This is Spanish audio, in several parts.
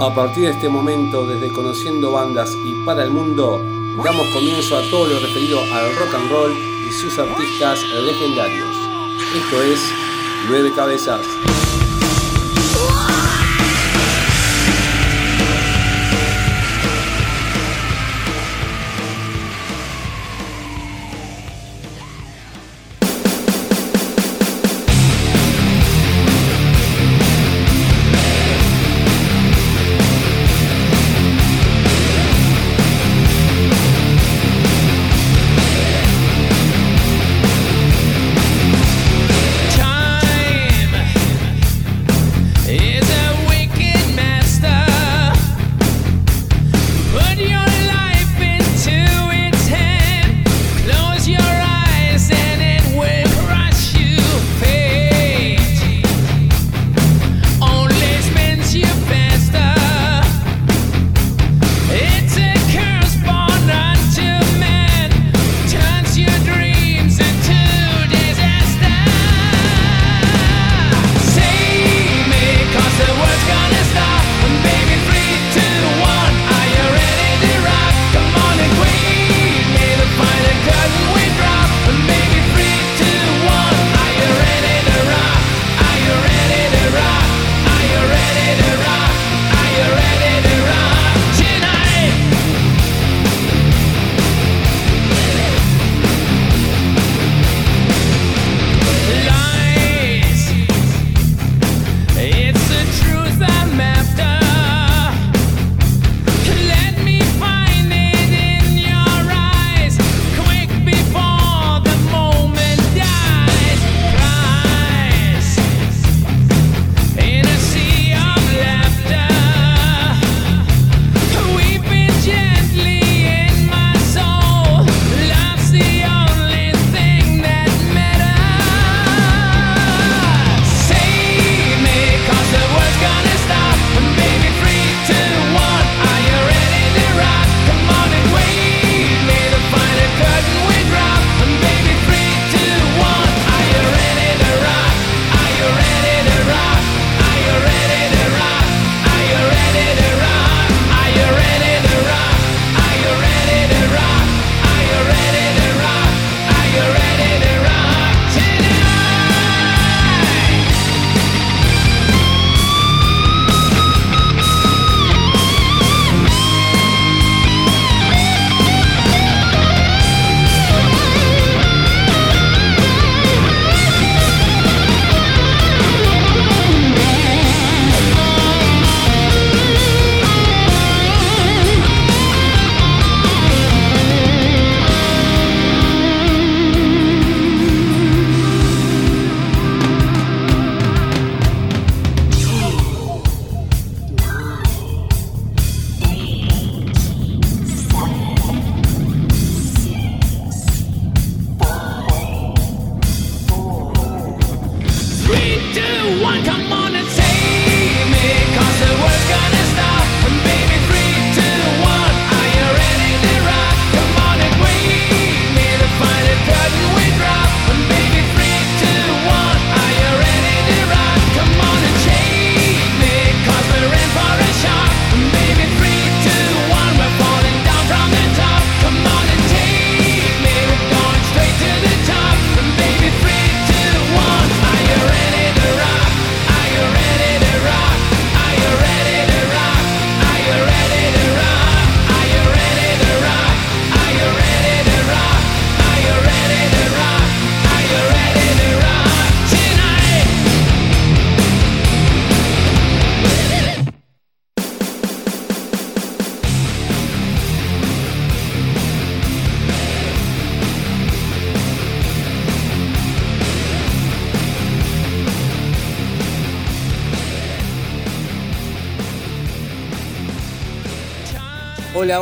A partir de este momento, desde Conociendo Bandas y para el Mundo, damos comienzo a todo lo referido al rock and roll y sus artistas legendarios. Esto es Nueve Cabezas.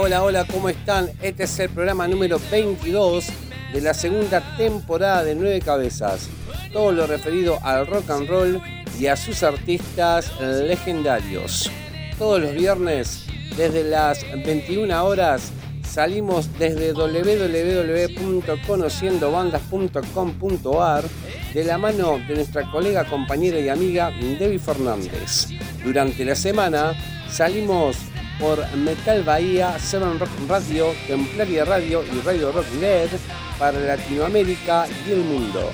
Hola, hola, ¿cómo están? Este es el programa número 22 de la segunda temporada de Nueve Cabezas. Todo lo referido al rock and roll y a sus artistas legendarios. Todos los viernes, desde las 21 horas, Salimos desde www.conociendobandas.com.ar de la mano de nuestra colega, compañera y amiga Debbie Fernández. Durante la semana salimos por Metal Bahía, Seven Rock Radio, Templaria Radio y Radio Rock LED para Latinoamérica y el mundo.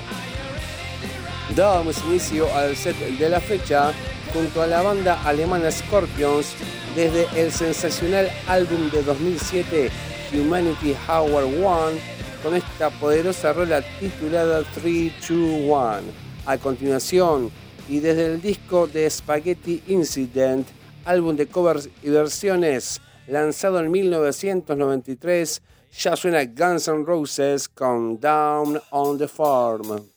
Damos inicio al set de la fecha junto a la banda alemana Scorpions desde el sensacional álbum de 2007 Humanity Hour One con esta poderosa rola titulada 321. A continuación, y desde el disco de Spaghetti Incident, álbum de covers y versiones lanzado en 1993, ya suena Guns N' Roses con Down on the Farm.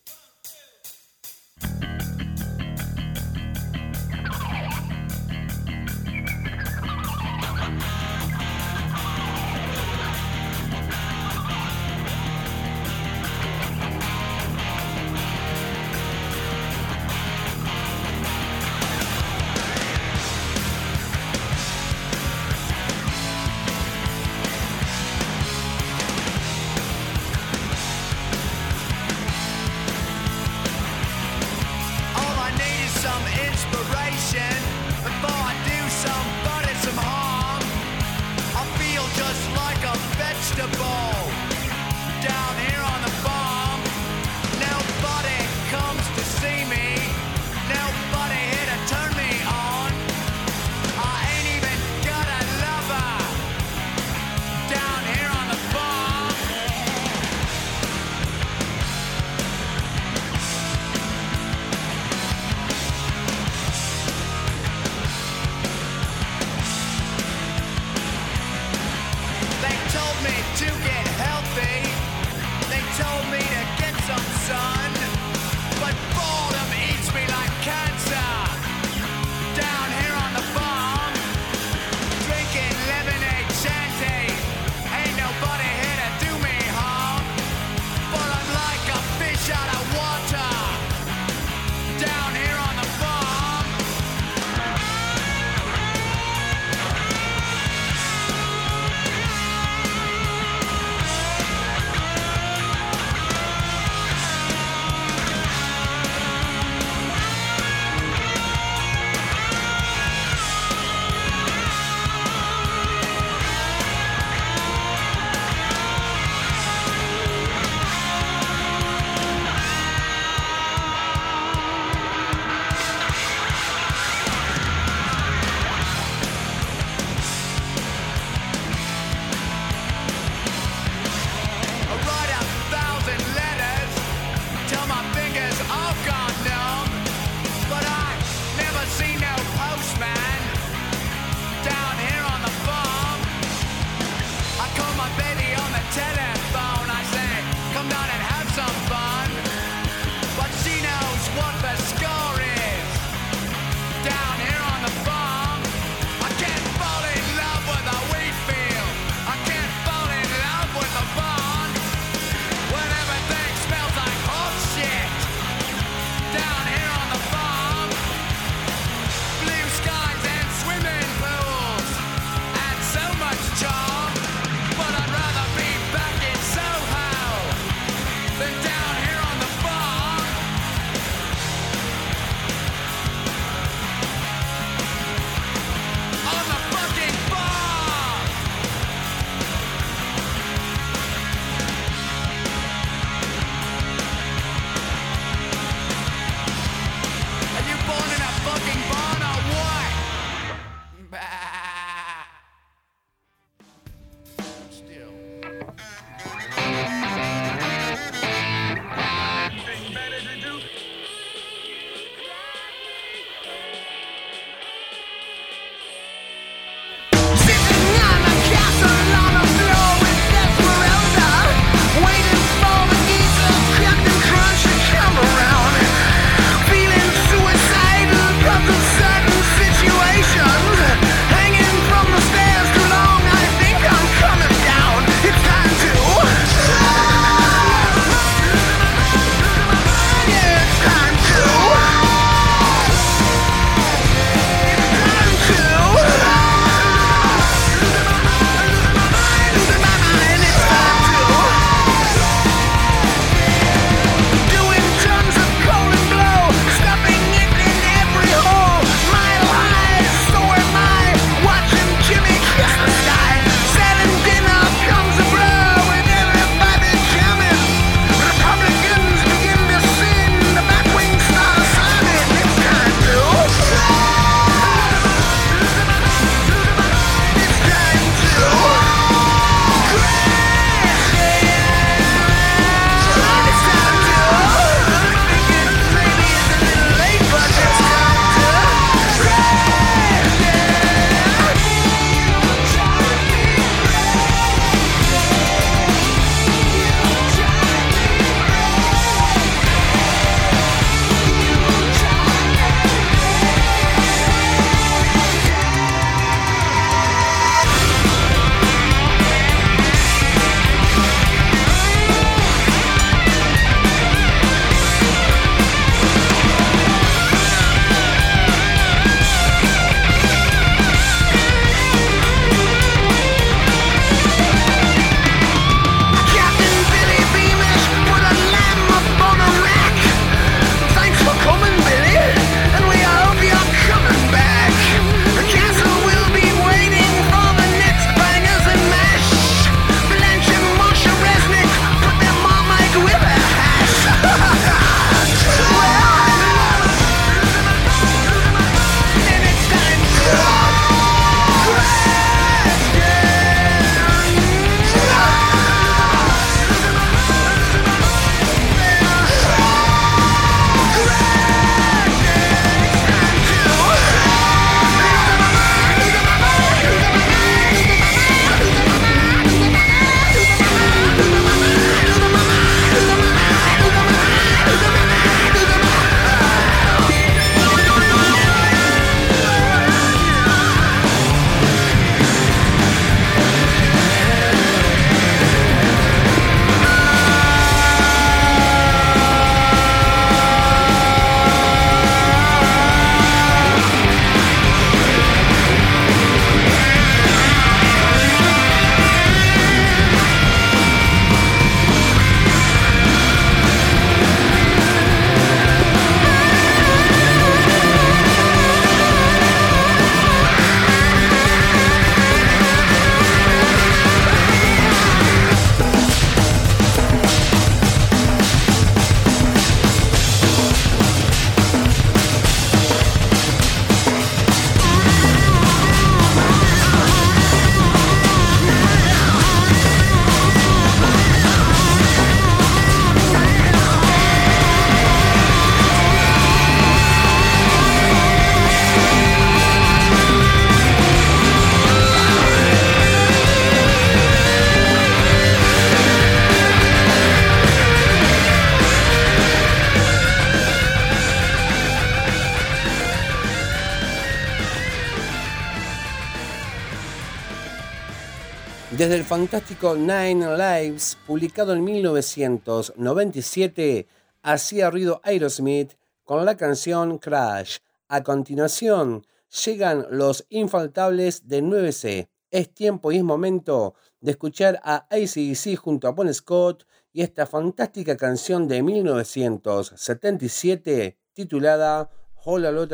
Desde el fantástico Nine Lives, publicado en 1997, hacía ruido Aerosmith con la canción Crash. A continuación, llegan los infaltables de 9C. Es tiempo y es momento de escuchar a ACDC junto a Bon Scott y esta fantástica canción de 1977 titulada Whole a Lot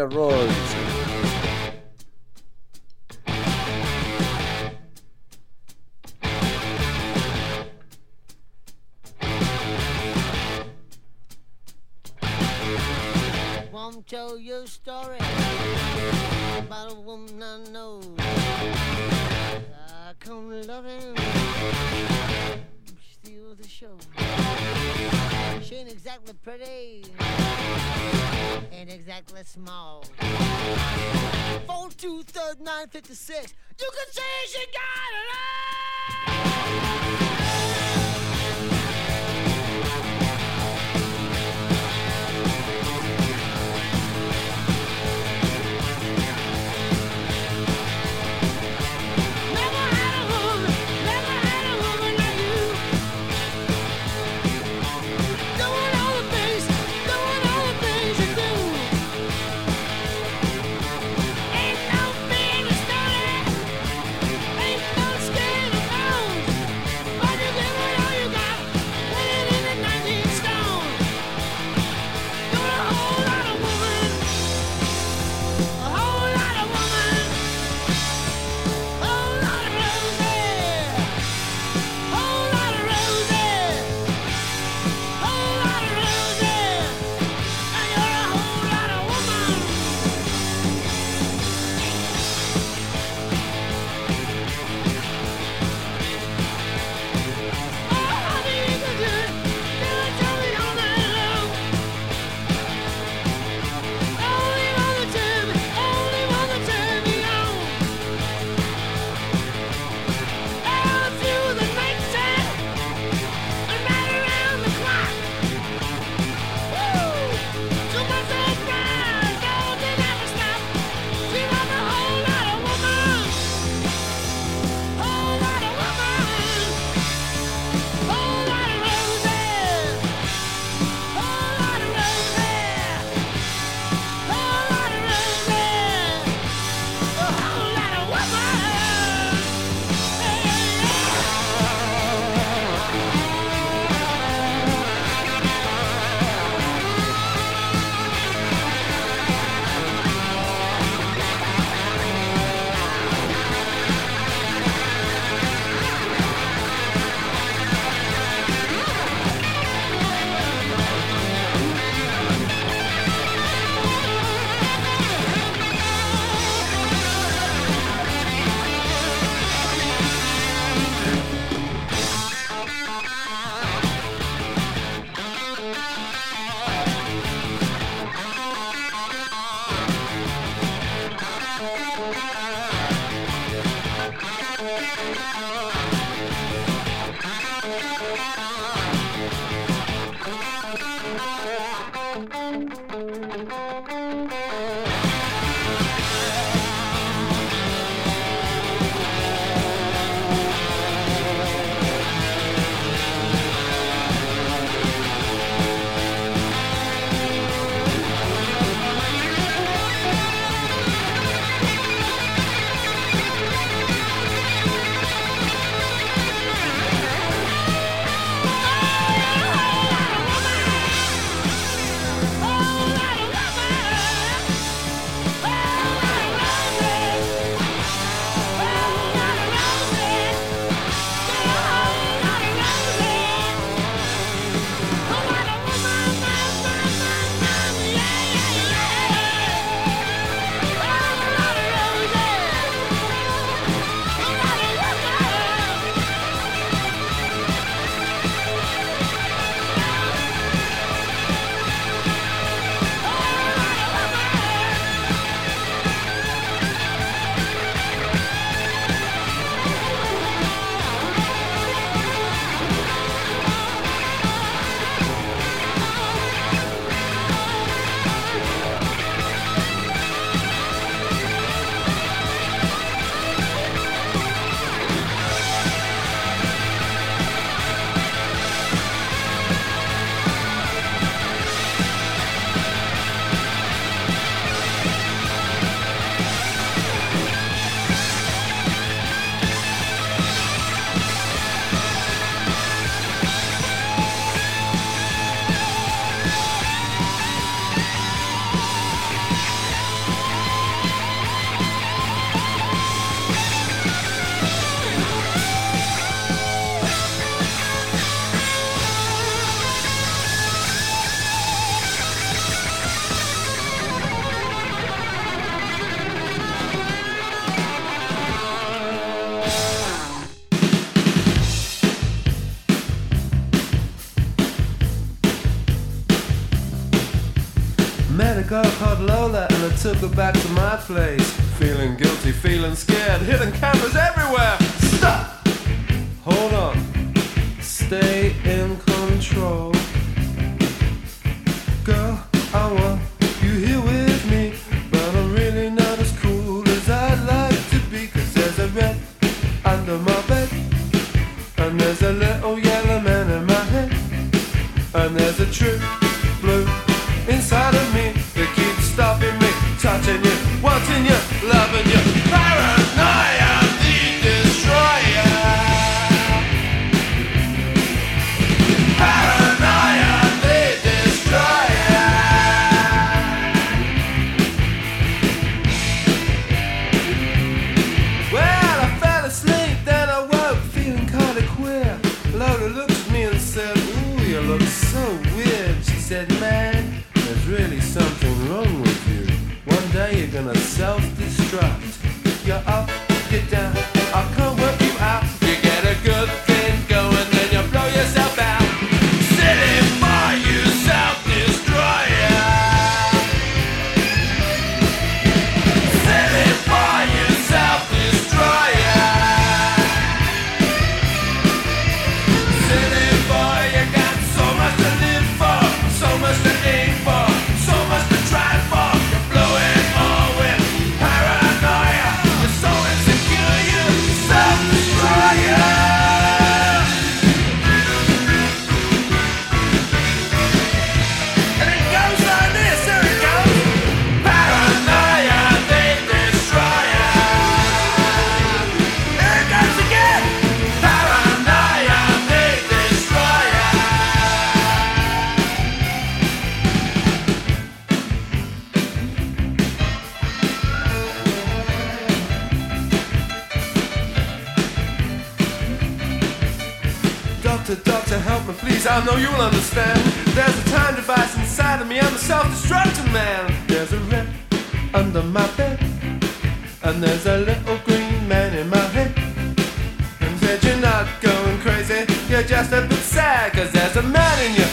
of tell you a story about a woman I know. I come loving, steal the show. She ain't exactly pretty, ain't exactly small. Four two third nine fifty six. You can say she got it all. Took her back to my place. Feeling guilty, feeling scared, hidden cameras everywhere. Stop! Hold on. Stay in control. Girl, I want you here with me. But I'm really not as cool as I'd like to be. Cause there's a red under my bed. And there's a little yellow man in my head. And there's a true loving. Doctor, help me please, I know you'll understand. There's a time device inside of me, I'm a self-destructing man. There's a red under my bed And there's a little green man in my head. And said you're not going crazy, you're just a bit sad Cause there's a man in you,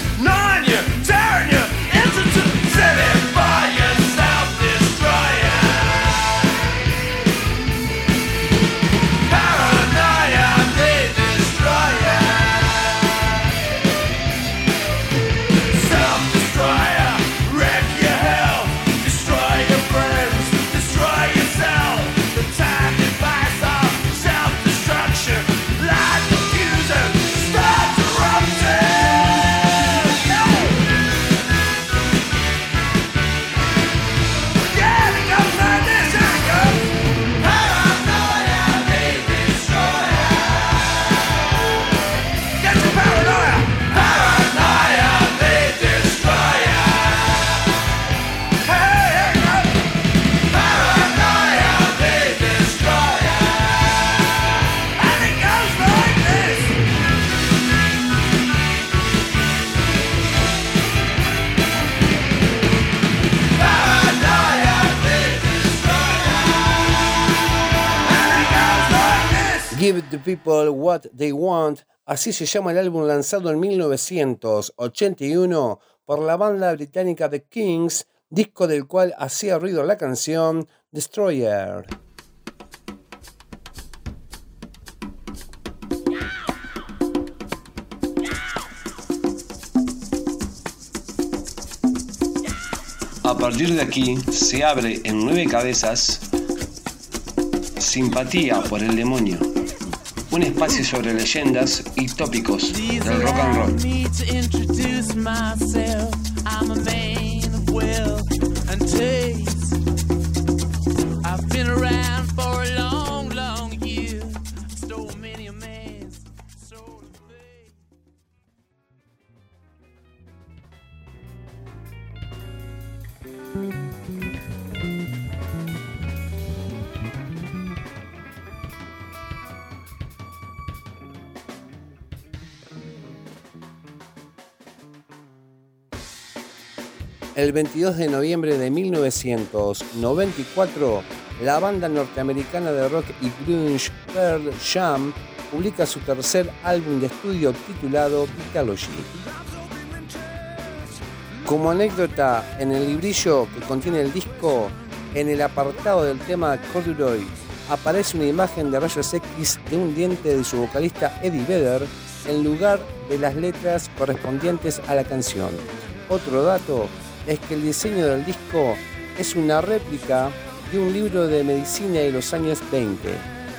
people what they want. Así se llama el álbum lanzado en 1981 por la banda británica The Kings, disco del cual hacía ruido la canción Destroyer. A partir de aquí se abre en nueve cabezas Simpatía por el demonio, un espacio sobre leyendas y tópicos del rock and roll. I've been around for a long El 22 de noviembre de 1994, la banda norteamericana de rock y grunge Pearl Jam publica su tercer álbum de estudio titulado Vitalogy. Como anécdota, en el librillo que contiene el disco, en el apartado del tema Corduroy, aparece una imagen de rayos X de un diente de su vocalista Eddie Vedder en lugar de las letras correspondientes a la canción. Otro dato es que el diseño del disco es una réplica de un libro de medicina de los años 20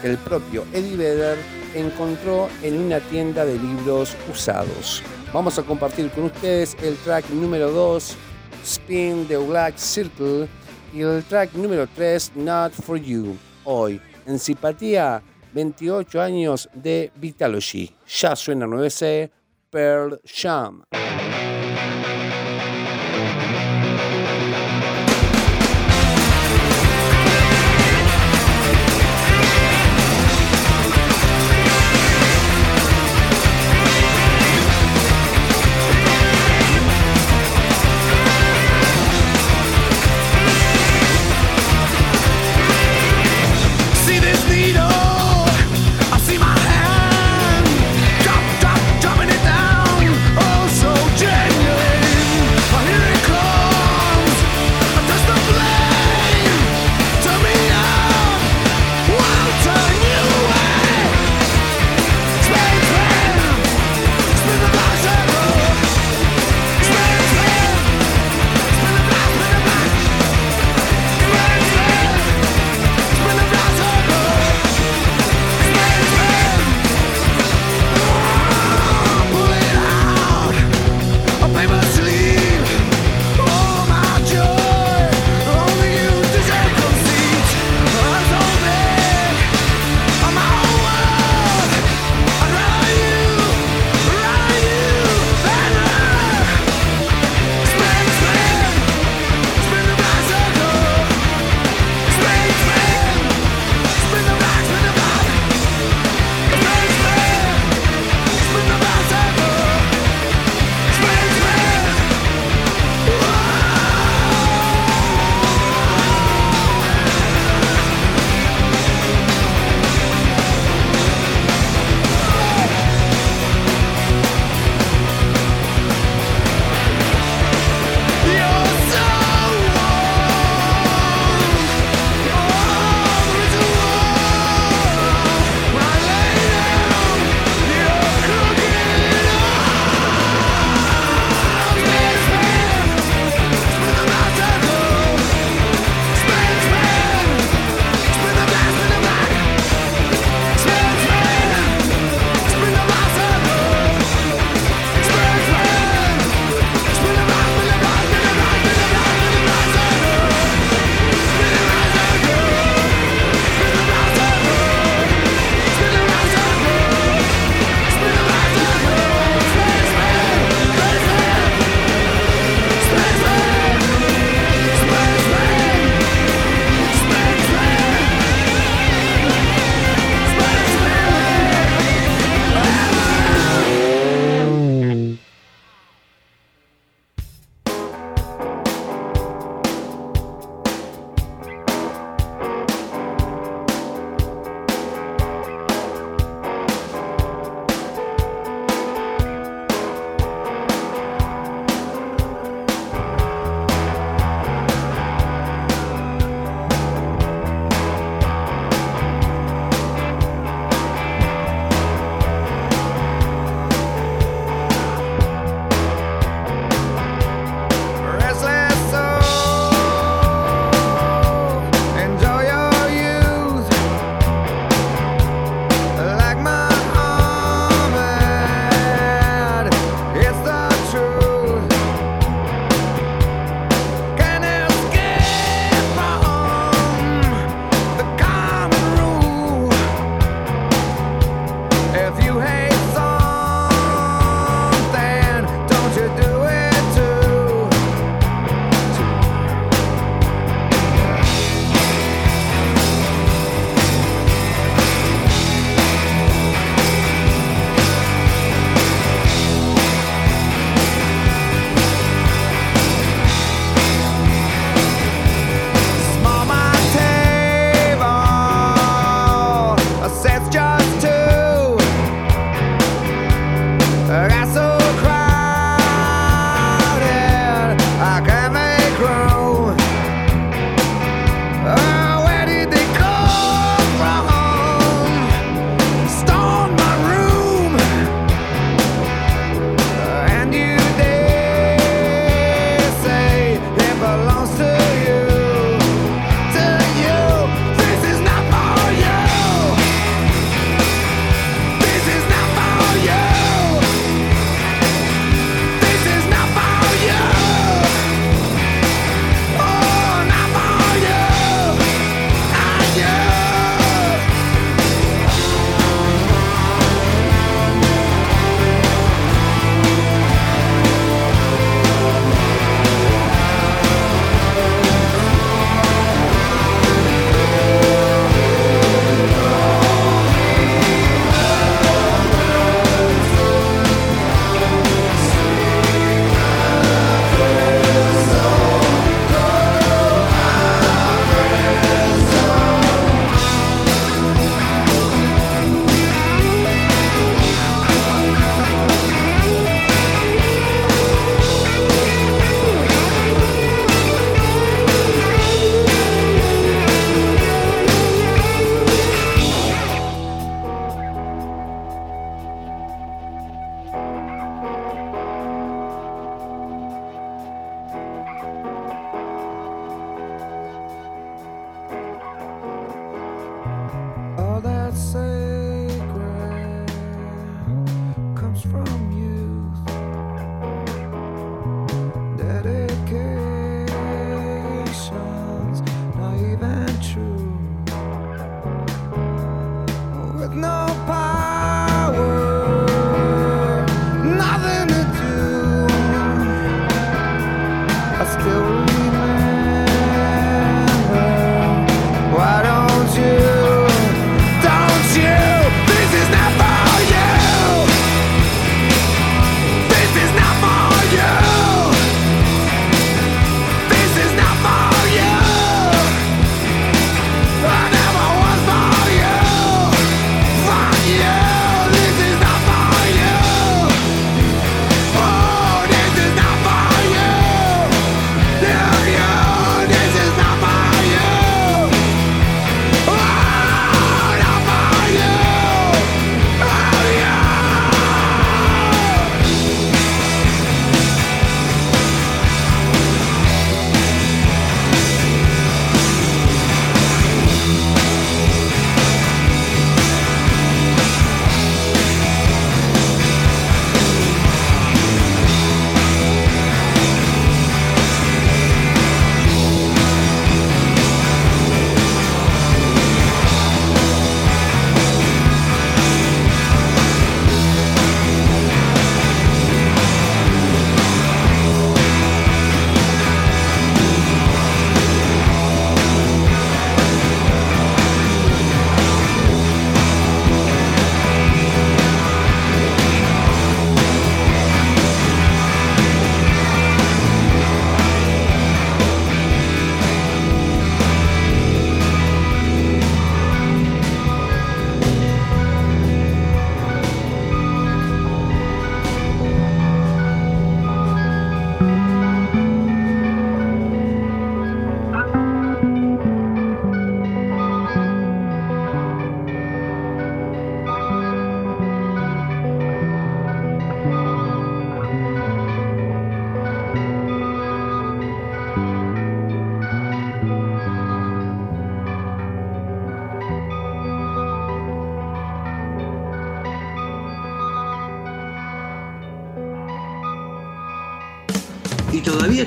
que el propio Eddie Vedder encontró en una tienda de libros usados. Vamos a compartir con ustedes el track número 2, Spin the Black Circle, y el track número 3, Not for You. Hoy, en simpatía, 28 años de Vitalogy. Ya suena 9C, Pearl Jam.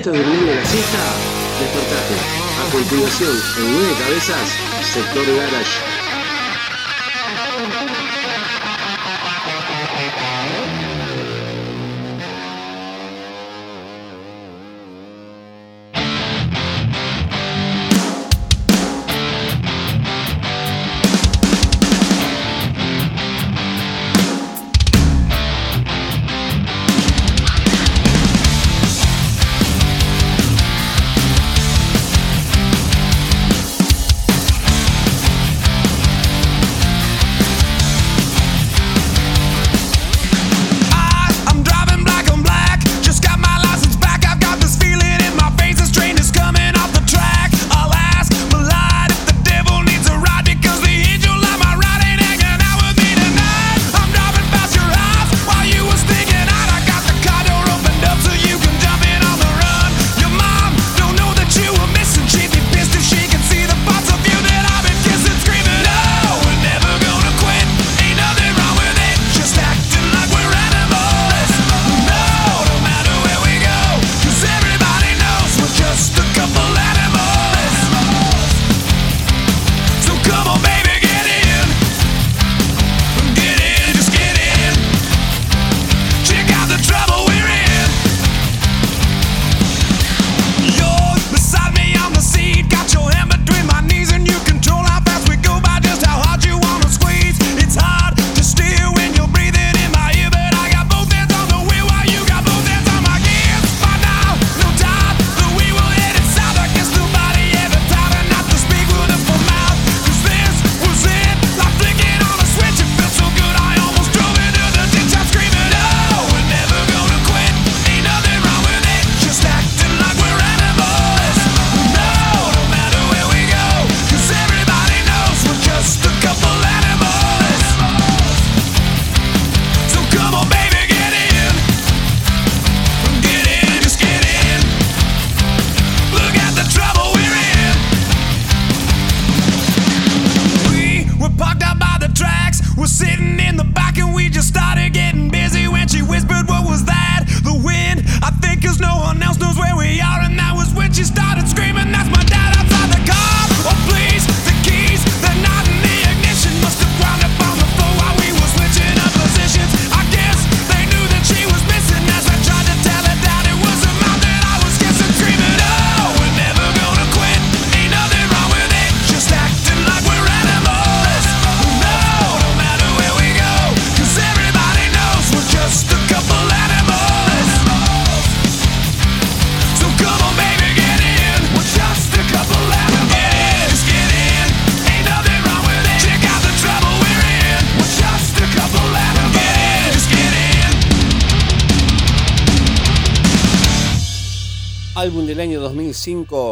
Estás durmiendo la siesta? Despertate. A continuación, en nueve cabezas, sector garage.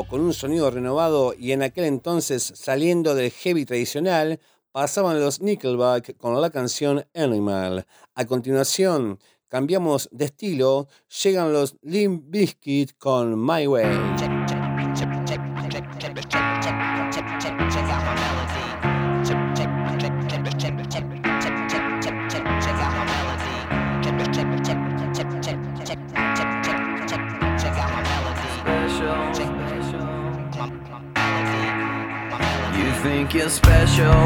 Con un sonido renovado y en aquel entonces saliendo del heavy tradicional, pasaban los Nickelback con la canción Animal. A continuación, cambiamos de estilo, llegan los Limp Bizkit con My Way. Think you're special.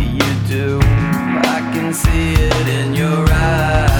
You do. I can see it in your eyes.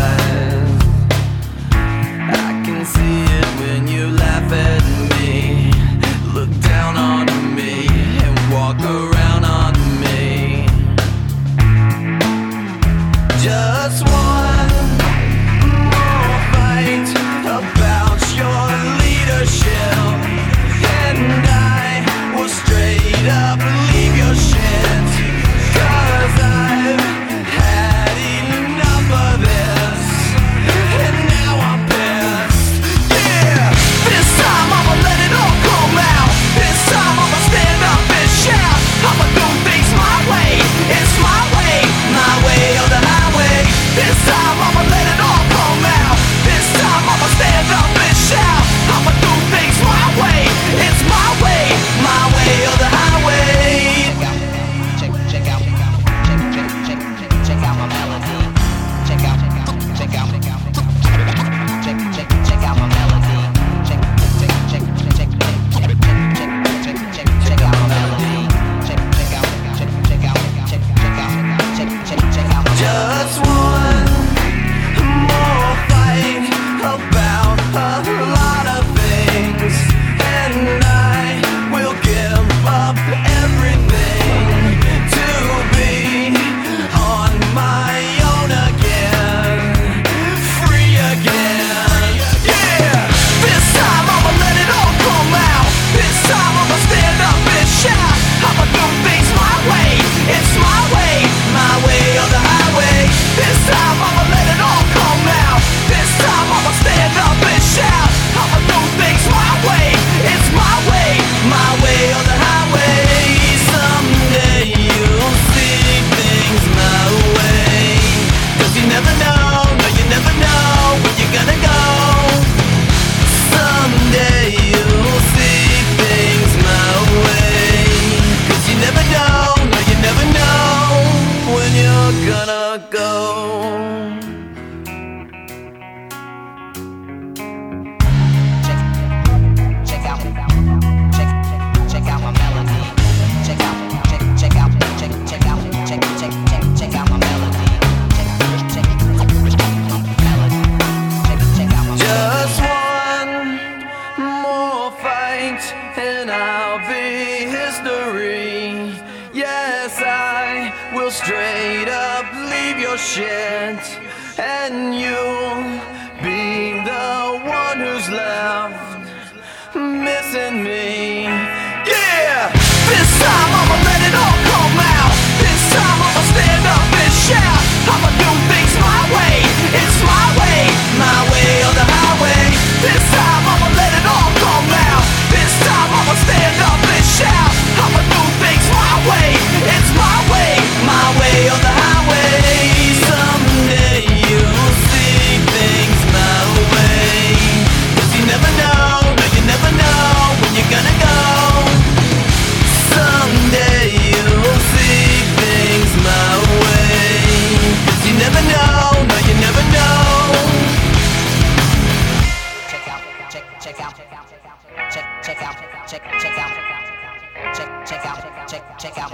Check, out,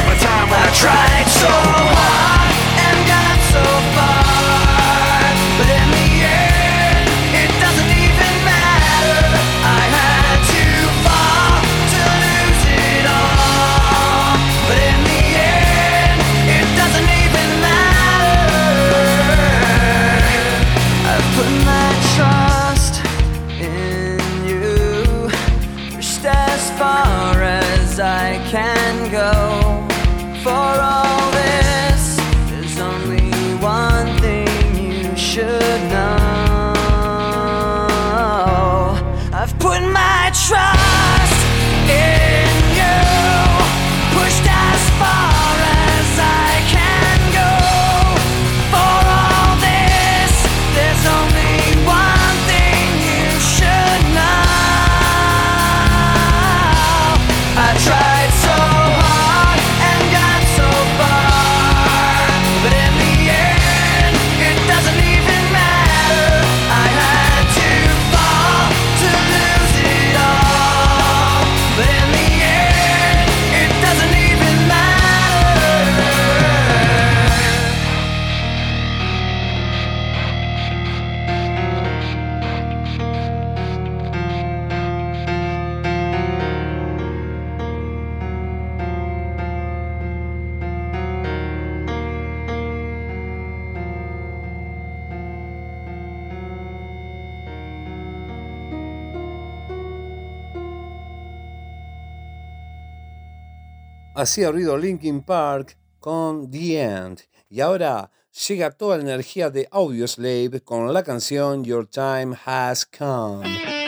I tried so hard. Hacía ruido Linkin Park con The End. Y ahora llega toda la energía de Audioslave con la canción Your Time Has Come.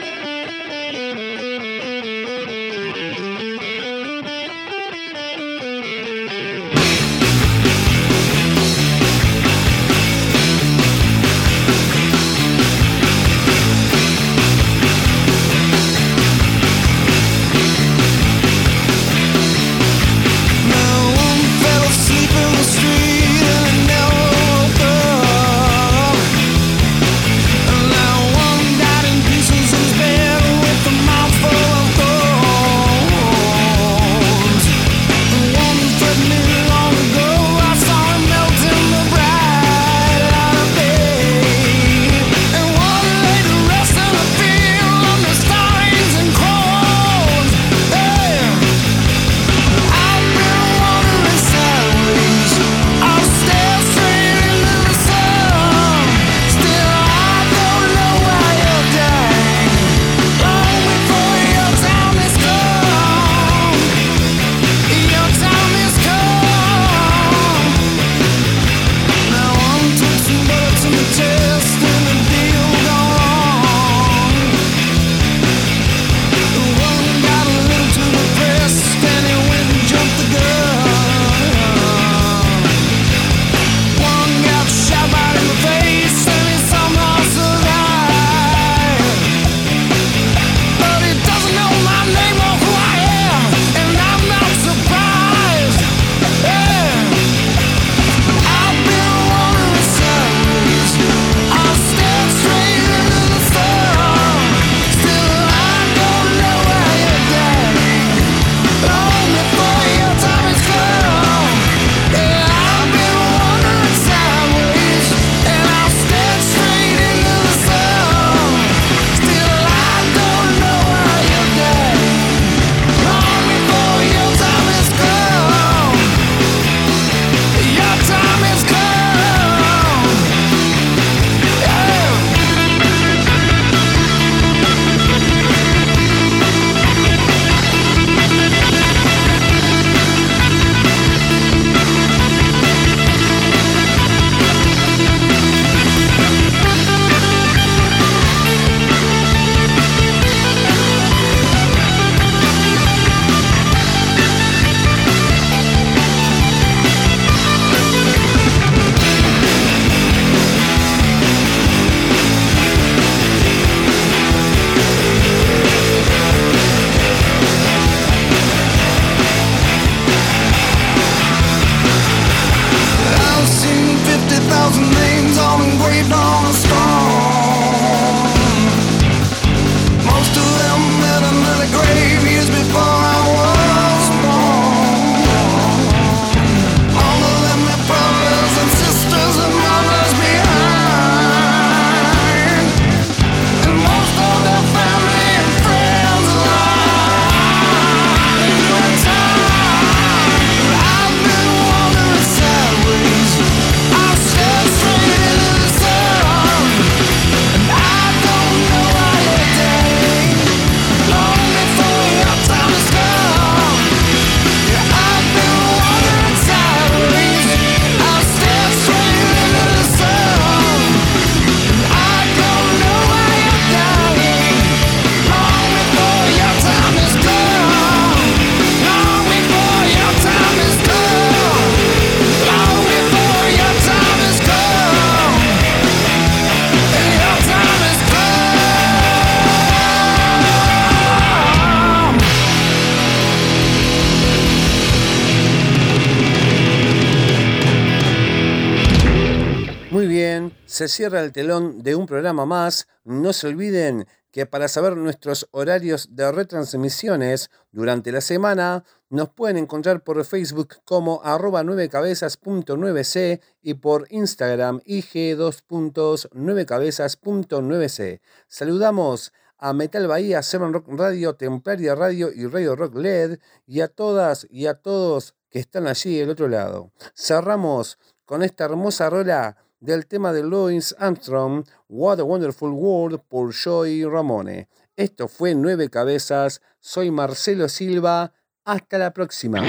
Cierra el telón de un programa más. No se olviden que para saber nuestros horarios de retransmisiones durante la semana, nos pueden encontrar por Facebook como arroba 9cabezas.9c y por Instagram ig2.9cabezas.9c. Saludamos a Metal Bahía, Seven Rock Radio, Templaria Radio y Radio Rock LED y a todas y a todos que están allí del otro lado. Cerramos con esta hermosa rola del tema de Louis Armstrong, What a Wonderful World, por Joy Ramone. Esto fue Nueve Cabezas, soy Marcelo Silva, hasta la próxima.